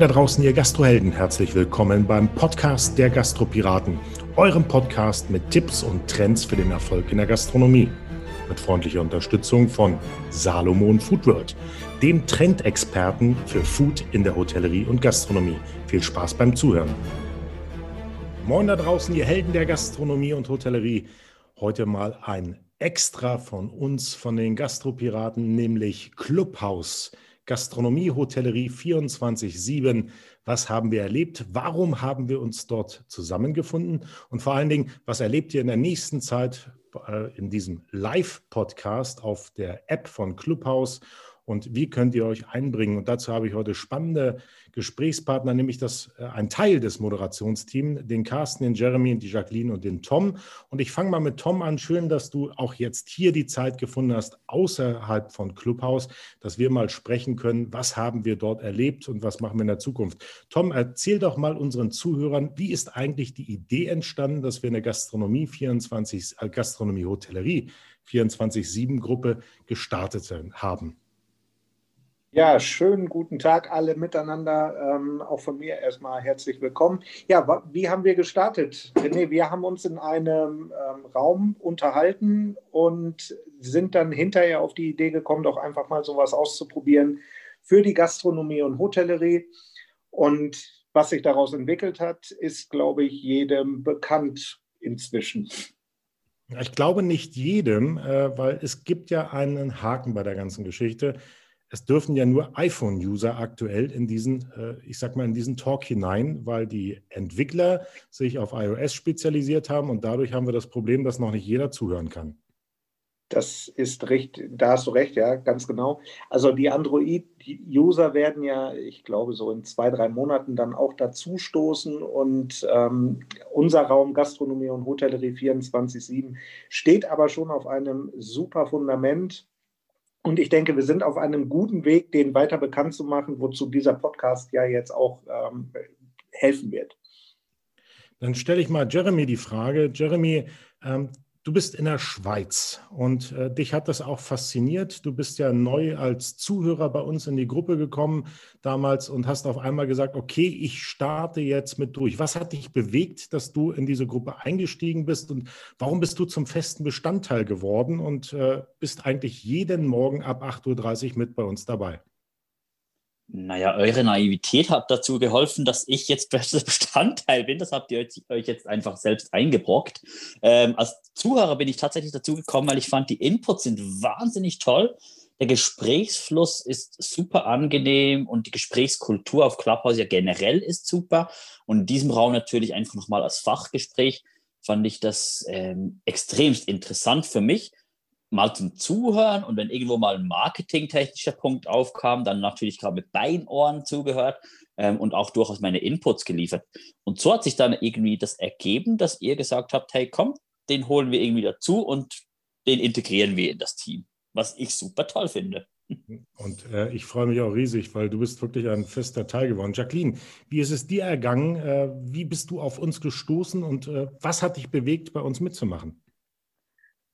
Moin da draußen, ihr Gastrohelden. Herzlich willkommen beim Podcast der Gastropiraten, eurem Podcast mit Tipps und Trends für den Erfolg in der Gastronomie. Mit freundlicher Unterstützung von Salomon Foodworld, dem Trendexperten für Food in der Hotellerie und Gastronomie. Viel Spaß beim Zuhören. Moin da draußen, ihr Helden der Gastronomie und Hotellerie. Heute mal ein Extra von uns, von den Gastropiraten, nämlich Clubhouse. Gastronomie, Hotellerie 24-7. Was haben wir erlebt? Warum haben wir uns dort zusammengefunden? Und vor allen Dingen, was erlebt ihr in der nächsten Zeit äh, in diesem Live-Podcast auf der App von Clubhouse? Und wie könnt ihr euch einbringen? Und dazu habe ich heute spannende Gesprächspartner, nämlich das, äh, ein Teil des Moderationsteams, den Carsten, den Jeremy, die Jacqueline und den Tom. Und ich fange mal mit Tom an. Schön, dass du auch jetzt hier die Zeit gefunden hast, außerhalb von Clubhouse, dass wir mal sprechen können, was haben wir dort erlebt und was machen wir in der Zukunft. Tom, erzähl doch mal unseren Zuhörern, wie ist eigentlich die Idee entstanden, dass wir eine Gastronomie 24, äh, Gastronomie Hotellerie 24-7-Gruppe gestartet haben? Ja, schönen guten Tag alle miteinander. Ähm, auch von mir erstmal herzlich willkommen. Ja, wie haben wir gestartet? René, wir haben uns in einem ähm, Raum unterhalten und sind dann hinterher auf die Idee gekommen, doch einfach mal sowas auszuprobieren für die Gastronomie und Hotellerie. Und was sich daraus entwickelt hat, ist, glaube ich, jedem bekannt inzwischen. Ich glaube nicht jedem, äh, weil es gibt ja einen Haken bei der ganzen Geschichte es dürfen ja nur iPhone-User aktuell in diesen, äh, ich sag mal, in diesen Talk hinein, weil die Entwickler sich auf iOS spezialisiert haben und dadurch haben wir das Problem, dass noch nicht jeder zuhören kann. Das ist recht, da hast du recht, ja, ganz genau. Also die Android-User werden ja, ich glaube, so in zwei, drei Monaten dann auch dazu stoßen und ähm, unser Raum Gastronomie und Hotellerie 24-7 steht aber schon auf einem super Fundament und ich denke, wir sind auf einem guten Weg, den weiter bekannt zu machen, wozu dieser Podcast ja jetzt auch ähm, helfen wird. Dann stelle ich mal Jeremy die Frage. Jeremy, ähm, Du bist in der Schweiz und äh, dich hat das auch fasziniert. Du bist ja neu als Zuhörer bei uns in die Gruppe gekommen damals und hast auf einmal gesagt, okay, ich starte jetzt mit durch. Was hat dich bewegt, dass du in diese Gruppe eingestiegen bist und warum bist du zum festen Bestandteil geworden und äh, bist eigentlich jeden Morgen ab 8.30 Uhr mit bei uns dabei? Naja, eure Naivität hat dazu geholfen, dass ich jetzt bester Bestandteil bin. Das habt ihr euch jetzt einfach selbst eingebrockt. Ähm, als Zuhörer bin ich tatsächlich dazu gekommen, weil ich fand, die Inputs sind wahnsinnig toll. Der Gesprächsfluss ist super angenehm und die Gesprächskultur auf Clubhouse ja generell ist super. Und in diesem Raum natürlich einfach nochmal als Fachgespräch fand ich das ähm, extremst interessant für mich mal zum Zuhören und wenn irgendwo mal ein marketingtechnischer Punkt aufkam, dann natürlich gerade mit beiden Ohren zugehört ähm, und auch durchaus meine Inputs geliefert. Und so hat sich dann irgendwie das ergeben, dass ihr gesagt habt, hey, komm, den holen wir irgendwie dazu und den integrieren wir in das Team, was ich super toll finde. Und äh, ich freue mich auch riesig, weil du bist wirklich ein fester Teil geworden. Jacqueline, wie ist es dir ergangen? Äh, wie bist du auf uns gestoßen und äh, was hat dich bewegt, bei uns mitzumachen?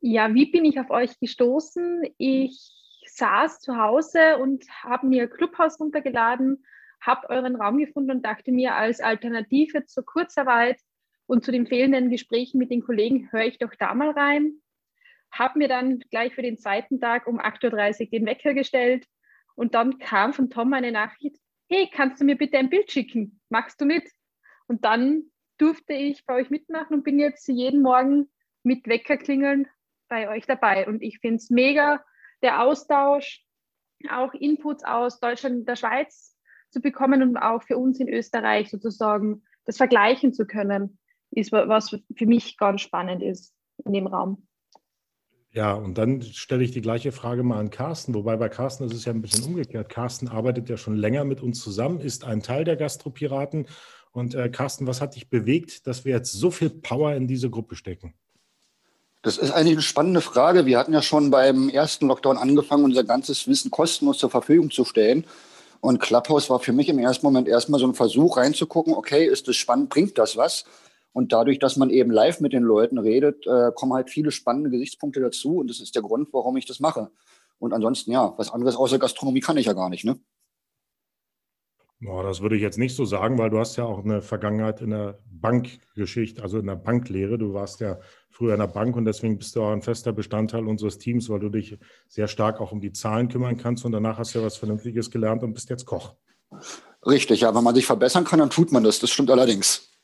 Ja, wie bin ich auf euch gestoßen? Ich saß zu Hause und habe mir Clubhouse runtergeladen, habe euren Raum gefunden und dachte mir, als Alternative zur Kurzarbeit und zu den fehlenden Gesprächen mit den Kollegen, höre ich doch da mal rein. Habe mir dann gleich für den zweiten Tag um 8.30 Uhr den Wecker gestellt und dann kam von Tom eine Nachricht, hey, kannst du mir bitte ein Bild schicken? Machst du mit? Und dann durfte ich bei euch mitmachen und bin jetzt jeden Morgen mit Wecker klingeln bei euch dabei. Und ich finde es mega, der Austausch, auch Inputs aus Deutschland und der Schweiz zu bekommen und auch für uns in Österreich sozusagen das vergleichen zu können, ist was für mich ganz spannend ist in dem Raum. Ja, und dann stelle ich die gleiche Frage mal an Carsten, wobei bei Carsten ist es ja ein bisschen umgekehrt. Carsten arbeitet ja schon länger mit uns zusammen, ist ein Teil der Gastropiraten. Und äh, Carsten, was hat dich bewegt, dass wir jetzt so viel Power in diese Gruppe stecken? Das ist eigentlich eine spannende Frage. Wir hatten ja schon beim ersten Lockdown angefangen, unser ganzes Wissen kostenlos zur Verfügung zu stellen. Und Clubhouse war für mich im ersten Moment erstmal so ein Versuch reinzugucken, okay, ist das spannend, bringt das was? Und dadurch, dass man eben live mit den Leuten redet, äh, kommen halt viele spannende Gesichtspunkte dazu. Und das ist der Grund, warum ich das mache. Und ansonsten, ja, was anderes außer Gastronomie kann ich ja gar nicht, ne? Oh, das würde ich jetzt nicht so sagen, weil du hast ja auch eine Vergangenheit in der Bankgeschichte, also in der Banklehre. Du warst ja früher in der Bank und deswegen bist du auch ein fester Bestandteil unseres Teams, weil du dich sehr stark auch um die Zahlen kümmern kannst und danach hast du ja was Vernünftiges gelernt und bist jetzt Koch. Richtig, ja, wenn man sich verbessern kann, dann tut man das. Das stimmt allerdings.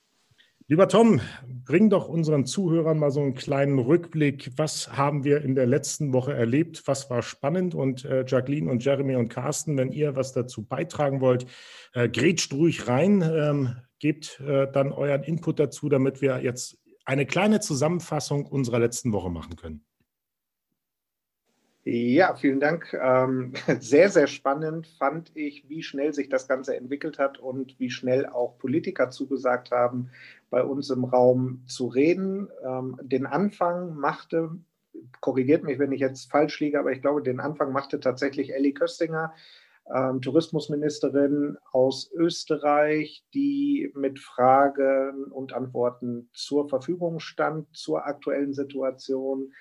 Lieber Tom, bring doch unseren Zuhörern mal so einen kleinen Rückblick. Was haben wir in der letzten Woche erlebt? Was war spannend? Und äh, Jacqueline und Jeremy und Carsten, wenn ihr was dazu beitragen wollt, äh, grätscht ruhig rein, ähm, gebt äh, dann euren Input dazu, damit wir jetzt eine kleine Zusammenfassung unserer letzten Woche machen können. Ja, vielen Dank. Ähm, sehr, sehr spannend fand ich, wie schnell sich das Ganze entwickelt hat und wie schnell auch Politiker zugesagt haben, bei uns im Raum zu reden. Ähm, den Anfang machte, korrigiert mich, wenn ich jetzt falsch liege, aber ich glaube, den Anfang machte tatsächlich Ellie Köstinger, ähm, Tourismusministerin aus Österreich, die mit Fragen und Antworten zur Verfügung stand zur aktuellen Situation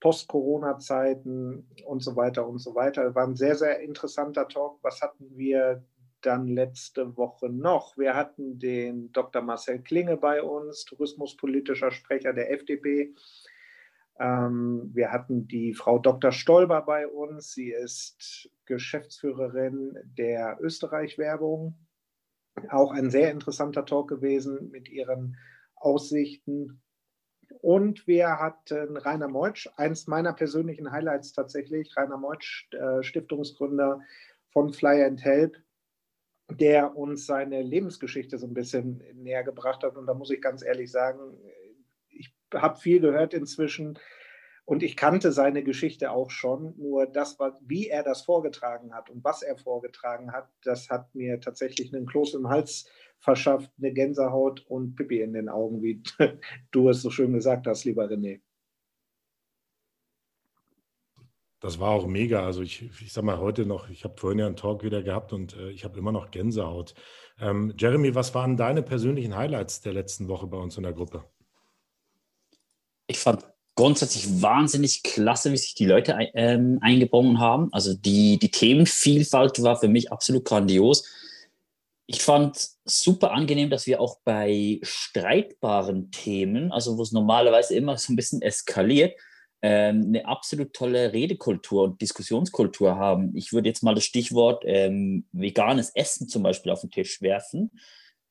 Post-Corona-Zeiten und so weiter und so weiter. War ein sehr, sehr interessanter Talk. Was hatten wir dann letzte Woche noch? Wir hatten den Dr. Marcel Klinge bei uns, tourismuspolitischer Sprecher der FDP. Ähm, wir hatten die Frau Dr. Stolber bei uns. Sie ist Geschäftsführerin der Österreich-Werbung. Auch ein sehr interessanter Talk gewesen mit ihren Aussichten und wir hatten Rainer Meutsch, eins meiner persönlichen Highlights tatsächlich, Rainer Meutsch, äh, Stiftungsgründer von Fly and Help, der uns seine Lebensgeschichte so ein bisschen näher gebracht hat. Und da muss ich ganz ehrlich sagen, ich habe viel gehört inzwischen und ich kannte seine Geschichte auch schon. Nur das, wie er das vorgetragen hat und was er vorgetragen hat, das hat mir tatsächlich einen Kloß im Hals verschafft eine Gänsehaut und Pippi in den Augen, wie du es so schön gesagt hast, lieber René. Das war auch mega. Also ich, ich sag mal heute noch, ich habe vorhin ja einen Talk wieder gehabt und äh, ich habe immer noch Gänsehaut. Ähm, Jeremy, was waren deine persönlichen Highlights der letzten Woche bei uns in der Gruppe? Ich fand grundsätzlich wahnsinnig klasse, wie sich die Leute ähm, eingebunden haben. Also die, die Themenvielfalt war für mich absolut grandios ich fand super angenehm, dass wir auch bei streitbaren Themen, also wo es normalerweise immer so ein bisschen eskaliert, ähm, eine absolut tolle Redekultur und Diskussionskultur haben. Ich würde jetzt mal das Stichwort ähm, veganes Essen zum Beispiel auf den Tisch werfen,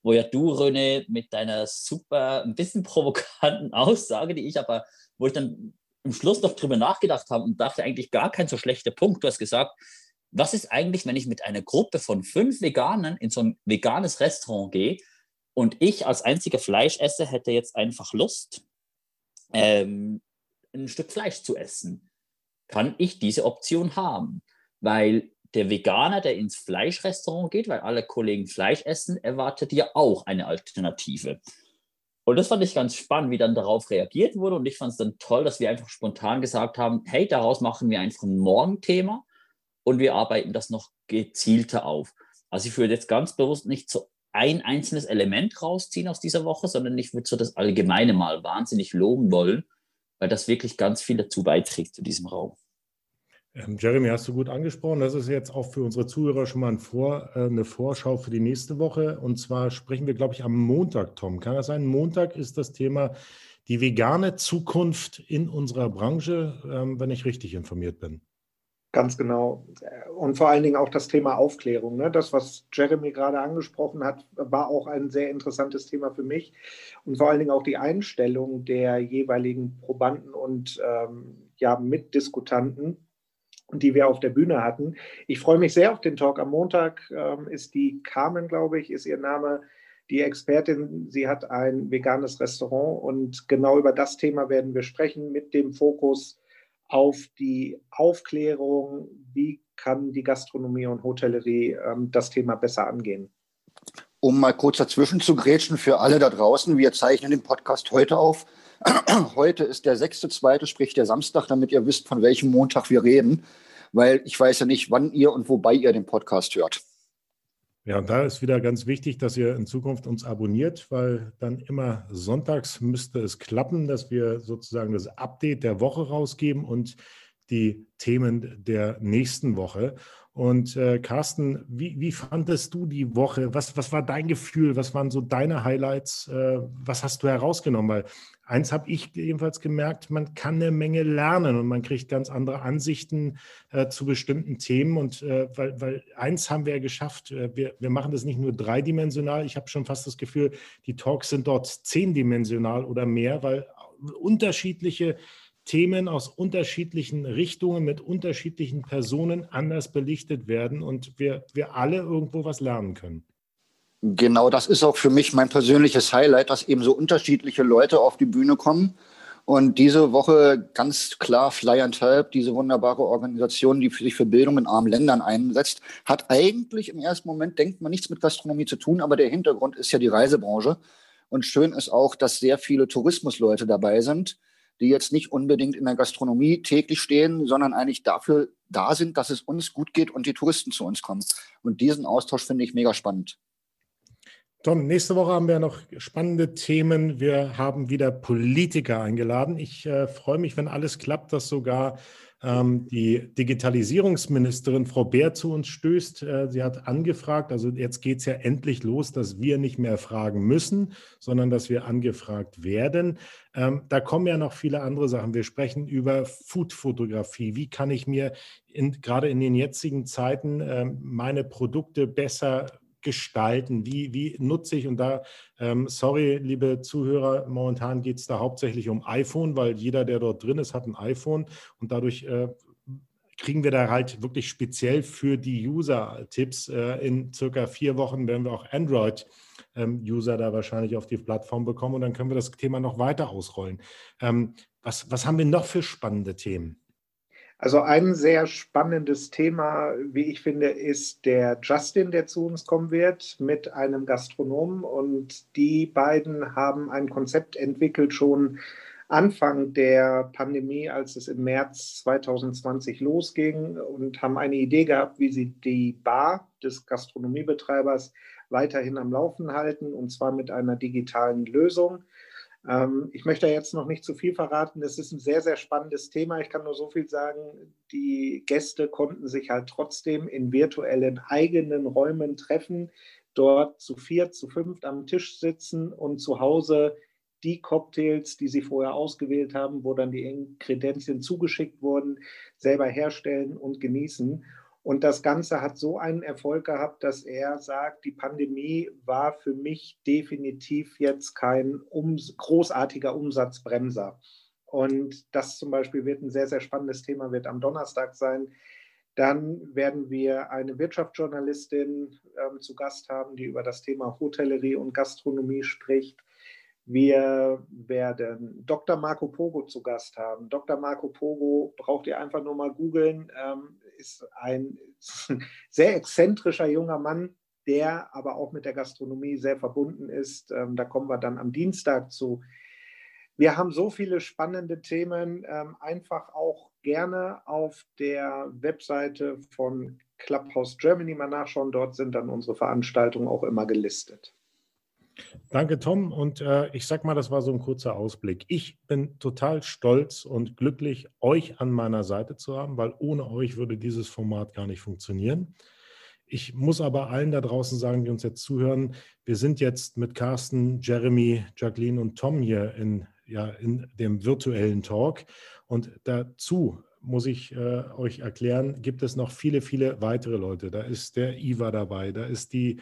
wo ja du, René, mit deiner super, ein bisschen provokanten Aussage, die ich aber, wo ich dann im Schluss noch drüber nachgedacht habe und dachte eigentlich gar kein so schlechter Punkt. Du hast gesagt, was ist eigentlich, wenn ich mit einer Gruppe von fünf Veganern in so ein veganes Restaurant gehe und ich als einziger Fleischesser hätte jetzt einfach Lust, ähm, ein Stück Fleisch zu essen? Kann ich diese Option haben? Weil der Veganer, der ins Fleischrestaurant geht, weil alle Kollegen Fleisch essen, erwartet ja auch eine Alternative. Und das fand ich ganz spannend, wie dann darauf reagiert wurde. Und ich fand es dann toll, dass wir einfach spontan gesagt haben, hey, daraus machen wir einfach ein Morgenthema und wir arbeiten das noch gezielter auf. Also ich würde jetzt ganz bewusst nicht so ein einzelnes Element rausziehen aus dieser Woche, sondern ich würde so das Allgemeine mal wahnsinnig loben wollen, weil das wirklich ganz viel dazu beiträgt zu diesem Raum. Ähm, Jeremy, hast du gut angesprochen. Das ist jetzt auch für unsere Zuhörer schon mal ein Vor, äh, eine Vorschau für die nächste Woche. Und zwar sprechen wir, glaube ich, am Montag, Tom. Kann das sein? Montag ist das Thema die vegane Zukunft in unserer Branche, ähm, wenn ich richtig informiert bin. Ganz genau. Und vor allen Dingen auch das Thema Aufklärung. Ne? Das, was Jeremy gerade angesprochen hat, war auch ein sehr interessantes Thema für mich. Und vor allen Dingen auch die Einstellung der jeweiligen Probanden und ähm, ja, Mitdiskutanten, die wir auf der Bühne hatten. Ich freue mich sehr auf den Talk. Am Montag ähm, ist die Carmen, glaube ich, ist ihr Name, die Expertin. Sie hat ein veganes Restaurant und genau über das Thema werden wir sprechen mit dem Fokus auf die Aufklärung, wie kann die Gastronomie und Hotellerie ähm, das Thema besser angehen. Um mal kurz dazwischen zu grätschen für alle da draußen, wir zeichnen den Podcast heute auf. heute ist der 6.2., sprich der Samstag, damit ihr wisst, von welchem Montag wir reden, weil ich weiß ja nicht, wann ihr und wobei ihr den Podcast hört. Ja, und da ist wieder ganz wichtig, dass ihr in Zukunft uns abonniert, weil dann immer sonntags müsste es klappen, dass wir sozusagen das Update der Woche rausgeben und die Themen der nächsten Woche. Und äh, Carsten, wie, wie fandest du die Woche? Was, was war dein Gefühl? Was waren so deine Highlights? Äh, was hast du herausgenommen? Weil eins habe ich jedenfalls gemerkt, man kann eine Menge lernen und man kriegt ganz andere Ansichten äh, zu bestimmten Themen. Und äh, weil, weil eins haben wir ja geschafft, äh, wir, wir machen das nicht nur dreidimensional. Ich habe schon fast das Gefühl, die Talks sind dort zehndimensional oder mehr, weil unterschiedliche Themen aus unterschiedlichen Richtungen mit unterschiedlichen Personen anders belichtet werden und wir, wir alle irgendwo was lernen können. Genau, das ist auch für mich mein persönliches Highlight, dass eben so unterschiedliche Leute auf die Bühne kommen. Und diese Woche ganz klar Fly and Help, diese wunderbare Organisation, die sich für Bildung in armen Ländern einsetzt, hat eigentlich im ersten Moment, denkt man, nichts mit Gastronomie zu tun, aber der Hintergrund ist ja die Reisebranche. Und schön ist auch, dass sehr viele Tourismusleute dabei sind, die jetzt nicht unbedingt in der Gastronomie täglich stehen, sondern eigentlich dafür da sind, dass es uns gut geht und die Touristen zu uns kommen. Und diesen Austausch finde ich mega spannend. Tom, nächste Woche haben wir noch spannende Themen. Wir haben wieder Politiker eingeladen. Ich äh, freue mich, wenn alles klappt, dass sogar ähm, die Digitalisierungsministerin Frau Bär zu uns stößt. Äh, sie hat angefragt, also jetzt geht es ja endlich los, dass wir nicht mehr fragen müssen, sondern dass wir angefragt werden. Ähm, da kommen ja noch viele andere Sachen. Wir sprechen über Food-Fotografie. Wie kann ich mir in, gerade in den jetzigen Zeiten ähm, meine Produkte besser gestalten? Wie, wie nutze ich? Und da, ähm, sorry, liebe Zuhörer, momentan geht es da hauptsächlich um iPhone, weil jeder, der dort drin ist, hat ein iPhone und dadurch äh, kriegen wir da halt wirklich speziell für die User-Tipps. Äh, in circa vier Wochen werden wir auch Android-User ähm, da wahrscheinlich auf die Plattform bekommen und dann können wir das Thema noch weiter ausrollen. Ähm, was, was haben wir noch für spannende Themen? Also ein sehr spannendes Thema, wie ich finde, ist der Justin, der zu uns kommen wird mit einem Gastronomen. Und die beiden haben ein Konzept entwickelt schon Anfang der Pandemie, als es im März 2020 losging und haben eine Idee gehabt, wie sie die Bar des Gastronomiebetreibers weiterhin am Laufen halten, und zwar mit einer digitalen Lösung. Ähm, ich möchte jetzt noch nicht zu viel verraten. Es ist ein sehr, sehr spannendes Thema. Ich kann nur so viel sagen. Die Gäste konnten sich halt trotzdem in virtuellen eigenen Räumen treffen, dort zu vier, zu fünft am Tisch sitzen und zu Hause die Cocktails, die sie vorher ausgewählt haben, wo dann die Inkredenzien zugeschickt wurden, selber herstellen und genießen. Und das Ganze hat so einen Erfolg gehabt, dass er sagt, die Pandemie war für mich definitiv jetzt kein ums großartiger Umsatzbremser. Und das zum Beispiel wird ein sehr, sehr spannendes Thema, wird am Donnerstag sein. Dann werden wir eine Wirtschaftsjournalistin ähm, zu Gast haben, die über das Thema Hotellerie und Gastronomie spricht. Wir werden Dr. Marco Pogo zu Gast haben. Dr. Marco Pogo braucht ihr einfach nur mal googeln. Ähm, ist ein sehr exzentrischer junger Mann, der aber auch mit der Gastronomie sehr verbunden ist. Ähm, da kommen wir dann am Dienstag zu. Wir haben so viele spannende Themen. Ähm, einfach auch gerne auf der Webseite von Clubhouse Germany mal nachschauen. Dort sind dann unsere Veranstaltungen auch immer gelistet. Danke, Tom. Und äh, ich sag mal, das war so ein kurzer Ausblick. Ich bin total stolz und glücklich, euch an meiner Seite zu haben, weil ohne euch würde dieses Format gar nicht funktionieren. Ich muss aber allen da draußen sagen, die uns jetzt zuhören, wir sind jetzt mit Carsten, Jeremy, Jacqueline und Tom hier in, ja, in dem virtuellen Talk. Und dazu muss ich äh, euch erklären, gibt es noch viele, viele weitere Leute. Da ist der Iva dabei, da ist die,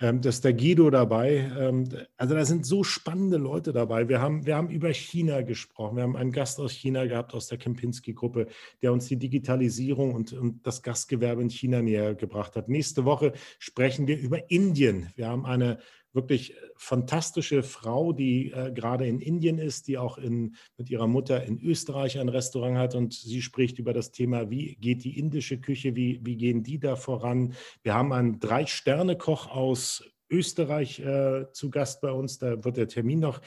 ähm, das der Guido dabei. Ähm, also da sind so spannende Leute dabei. Wir haben, wir haben über China gesprochen. Wir haben einen Gast aus China gehabt, aus der Kempinski-Gruppe, der uns die Digitalisierung und, und das Gastgewerbe in China näher gebracht hat. Nächste Woche sprechen wir über Indien. Wir haben eine wirklich äh, fantastische Frau, die äh, gerade in Indien ist, die auch in, mit ihrer Mutter in Österreich ein Restaurant hat und sie spricht über das Thema, wie geht die indische Küche, wie, wie gehen die da voran. Wir haben einen Drei-Sterne-Koch aus Österreich äh, zu Gast bei uns, da wird der Termin noch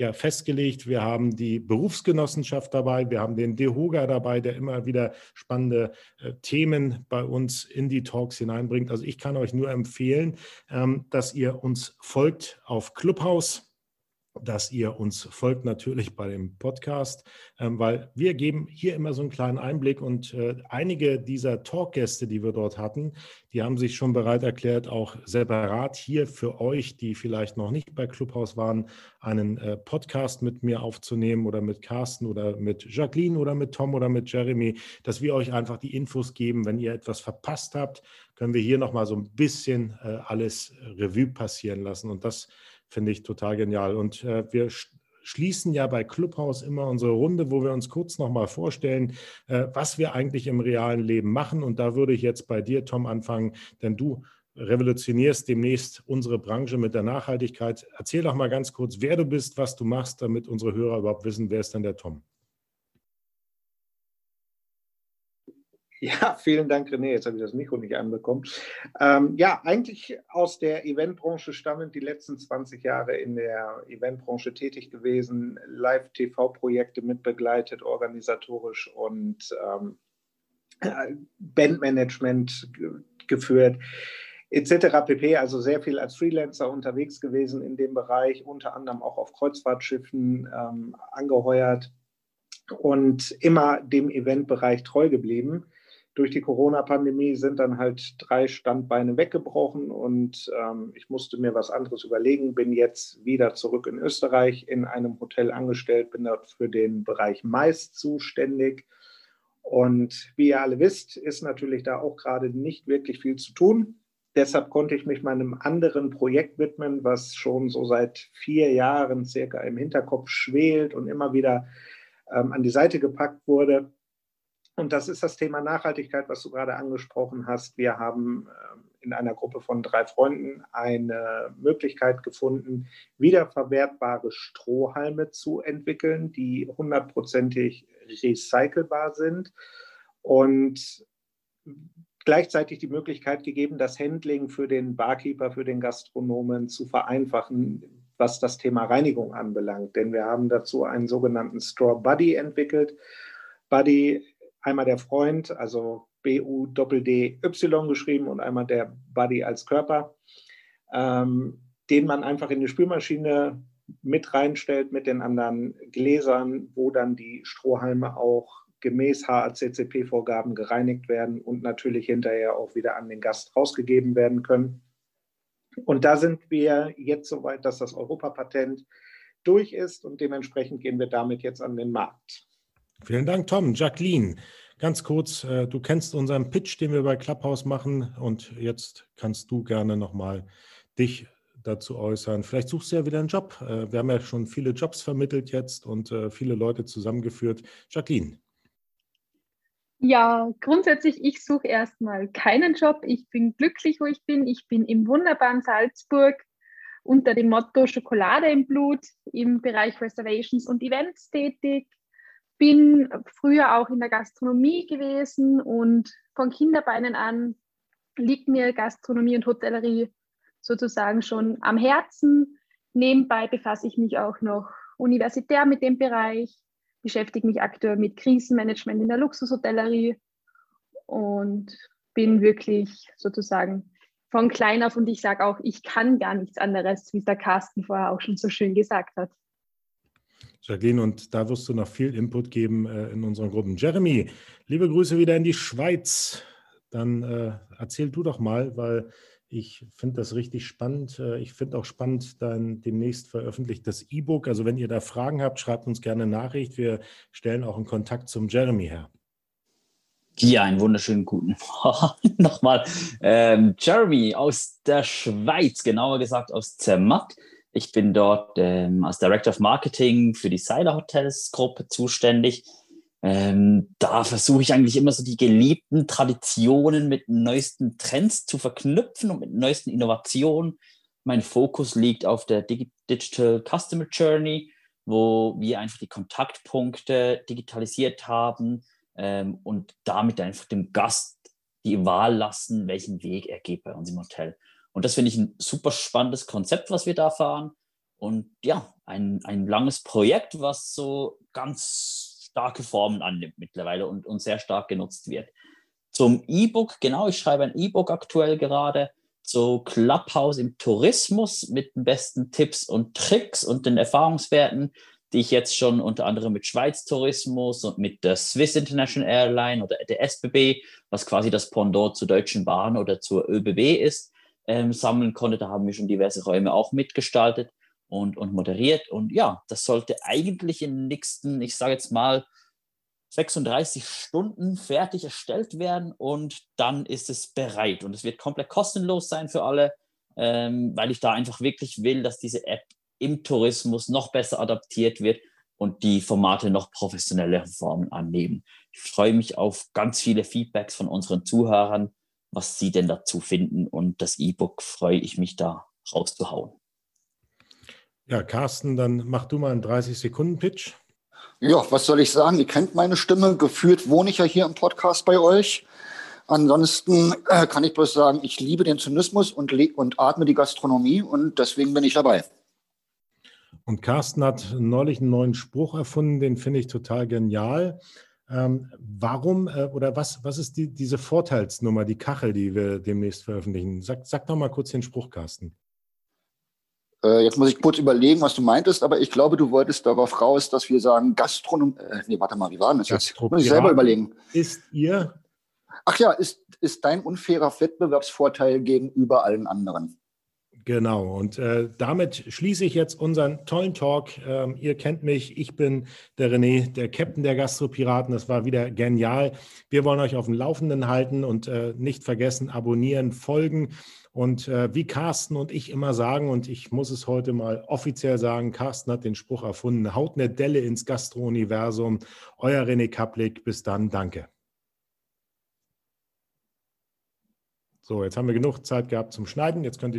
ja festgelegt. Wir haben die Berufsgenossenschaft dabei, wir haben den DEHOGA dabei, der immer wieder spannende äh, Themen bei uns in die Talks hineinbringt. Also ich kann euch nur empfehlen, ähm, dass ihr uns folgt auf Clubhouse. Dass ihr uns folgt natürlich bei dem Podcast, ähm, weil wir geben hier immer so einen kleinen Einblick und äh, einige dieser Talkgäste, die wir dort hatten, die haben sich schon bereit erklärt, auch separat hier für euch, die vielleicht noch nicht bei Clubhouse waren, einen äh, Podcast mit mir aufzunehmen oder mit Carsten oder mit Jacqueline oder mit Tom oder mit Jeremy, dass wir euch einfach die Infos geben, wenn ihr etwas verpasst habt, können wir hier nochmal so ein bisschen äh, alles Revue passieren lassen. Und das Finde ich total genial. Und äh, wir schließen ja bei Clubhouse immer unsere Runde, wo wir uns kurz nochmal vorstellen, äh, was wir eigentlich im realen Leben machen. Und da würde ich jetzt bei dir, Tom, anfangen, denn du revolutionierst demnächst unsere Branche mit der Nachhaltigkeit. Erzähl doch mal ganz kurz, wer du bist, was du machst, damit unsere Hörer überhaupt wissen, wer ist denn der Tom? Ja, vielen Dank, René. Jetzt habe ich das Mikro nicht anbekommen. Ähm, ja, eigentlich aus der Eventbranche stammend, die letzten 20 Jahre in der Eventbranche tätig gewesen, Live-TV-Projekte mitbegleitet, organisatorisch und ähm, Bandmanagement geführt etc. pp. Also sehr viel als Freelancer unterwegs gewesen in dem Bereich, unter anderem auch auf Kreuzfahrtschiffen ähm, angeheuert und immer dem Eventbereich treu geblieben durch die Corona-Pandemie sind dann halt drei Standbeine weggebrochen und ähm, ich musste mir was anderes überlegen. Bin jetzt wieder zurück in Österreich in einem Hotel angestellt, bin dort für den Bereich Mais zuständig. Und wie ihr alle wisst, ist natürlich da auch gerade nicht wirklich viel zu tun. Deshalb konnte ich mich meinem anderen Projekt widmen, was schon so seit vier Jahren circa im Hinterkopf schwelt und immer wieder ähm, an die Seite gepackt wurde. Und das ist das Thema Nachhaltigkeit, was du gerade angesprochen hast. Wir haben ähm, in einer Gruppe von drei Freunden eine Möglichkeit gefunden, wiederverwertbare Strohhalme zu entwickeln, die hundertprozentig recycelbar sind und gleichzeitig die Möglichkeit gegeben, das Handling für den Barkeeper, für den Gastronomen zu vereinfachen, was das Thema Reinigung anbelangt. Denn wir haben dazu einen sogenannten Straw Buddy entwickelt. Buddy einmal der Freund, also B-U-D-Y geschrieben und einmal der Buddy als Körper, ähm, den man einfach in die Spülmaschine mit reinstellt mit den anderen Gläsern, wo dann die Strohhalme auch gemäß HACCP-Vorgaben gereinigt werden und natürlich hinterher auch wieder an den Gast rausgegeben werden können. Und da sind wir jetzt so weit, dass das Europapatent durch ist und dementsprechend gehen wir damit jetzt an den Markt. Vielen Dank, Tom. Jacqueline, ganz kurz, äh, du kennst unseren Pitch, den wir bei Clubhouse machen und jetzt kannst du gerne nochmal dich dazu äußern. Vielleicht suchst du ja wieder einen Job. Äh, wir haben ja schon viele Jobs vermittelt jetzt und äh, viele Leute zusammengeführt. Jacqueline. Ja, grundsätzlich, ich suche erstmal keinen Job. Ich bin glücklich, wo ich bin. Ich bin im wunderbaren Salzburg unter dem Motto Schokolade im Blut im Bereich Reservations und Events tätig bin früher auch in der Gastronomie gewesen und von Kinderbeinen an liegt mir Gastronomie und Hotellerie sozusagen schon am Herzen. Nebenbei befasse ich mich auch noch universitär mit dem Bereich, beschäftige mich aktuell mit Krisenmanagement in der Luxushotellerie und bin wirklich sozusagen von klein auf und ich sage auch, ich kann gar nichts anderes, wie der Carsten vorher auch schon so schön gesagt hat. Jacqueline, und da wirst du noch viel Input geben äh, in unseren Gruppen. Jeremy, liebe Grüße wieder in die Schweiz. Dann äh, erzähl du doch mal, weil ich finde das richtig spannend. Äh, ich finde auch spannend dein demnächst veröffentlichtes E-Book. Also wenn ihr da Fragen habt, schreibt uns gerne Nachricht. Wir stellen auch einen Kontakt zum Jeremy her. Ja, einen wunderschönen guten Morgen nochmal. Ähm, Jeremy aus der Schweiz, genauer gesagt aus Zermatt. Ich bin dort ähm, als Director of Marketing für die Seiler Hotels Gruppe zuständig. Ähm, da versuche ich eigentlich immer so die geliebten Traditionen mit neuesten Trends zu verknüpfen und mit neuesten Innovationen. Mein Fokus liegt auf der Digital Customer Journey, wo wir einfach die Kontaktpunkte digitalisiert haben ähm, und damit einfach dem Gast die Wahl lassen, welchen Weg er geht bei uns im Hotel. Und das finde ich ein super spannendes Konzept, was wir da fahren. Und ja, ein, ein langes Projekt, was so ganz starke Formen annimmt mittlerweile und, und sehr stark genutzt wird. Zum E-Book, genau, ich schreibe ein E-Book aktuell gerade so Clubhouse im Tourismus mit den besten Tipps und Tricks und den Erfahrungswerten, die ich jetzt schon unter anderem mit Schweiz Tourismus und mit der Swiss International Airline oder der SBB, was quasi das Pendant zur Deutschen Bahn oder zur ÖBB ist, ähm, sammeln konnte. Da haben wir schon diverse Räume auch mitgestaltet und, und moderiert. Und ja, das sollte eigentlich in den nächsten, ich sage jetzt mal, 36 Stunden fertig erstellt werden und dann ist es bereit. Und es wird komplett kostenlos sein für alle, ähm, weil ich da einfach wirklich will, dass diese App im Tourismus noch besser adaptiert wird und die Formate noch professionellere Formen annehmen. Ich freue mich auf ganz viele Feedbacks von unseren Zuhörern, was sie denn dazu finden und das E-Book freue ich mich da rauszuhauen. Ja, Carsten, dann mach du mal einen 30-Sekunden-Pitch. Ja, was soll ich sagen? Ihr kennt meine Stimme. Gefühlt wohne ich ja hier im Podcast bei euch. Ansonsten äh, kann ich bloß sagen, ich liebe den Zynismus und, und atme die Gastronomie und deswegen bin ich dabei. Und Carsten hat neulich einen neuen Spruch erfunden, den finde ich total genial. Ähm, warum äh, oder was, was ist die, diese Vorteilsnummer, die Kachel, die wir demnächst veröffentlichen? Sag, sag doch mal kurz den Spruch, Carsten. Äh, jetzt muss ich kurz überlegen, was du meintest, aber ich glaube, du wolltest darauf raus, dass wir sagen, Gastronomie. Äh, nee, warte mal, wie war das jetzt? Muss ich selber überlegen. Ist ihr? Ach ja, ist, ist dein unfairer Wettbewerbsvorteil gegenüber allen anderen. Genau, und äh, damit schließe ich jetzt unseren tollen Talk. Ähm, ihr kennt mich, ich bin der René, der Captain der Gastropiraten. Das war wieder genial. Wir wollen euch auf dem Laufenden halten und äh, nicht vergessen, abonnieren, folgen. Und äh, wie Carsten und ich immer sagen, und ich muss es heute mal offiziell sagen, Carsten hat den Spruch erfunden, haut eine Delle ins Gastro-Universum. Euer René Kaplik, bis dann, danke. So, jetzt haben wir genug Zeit gehabt zum Schneiden. Jetzt könnt ihr die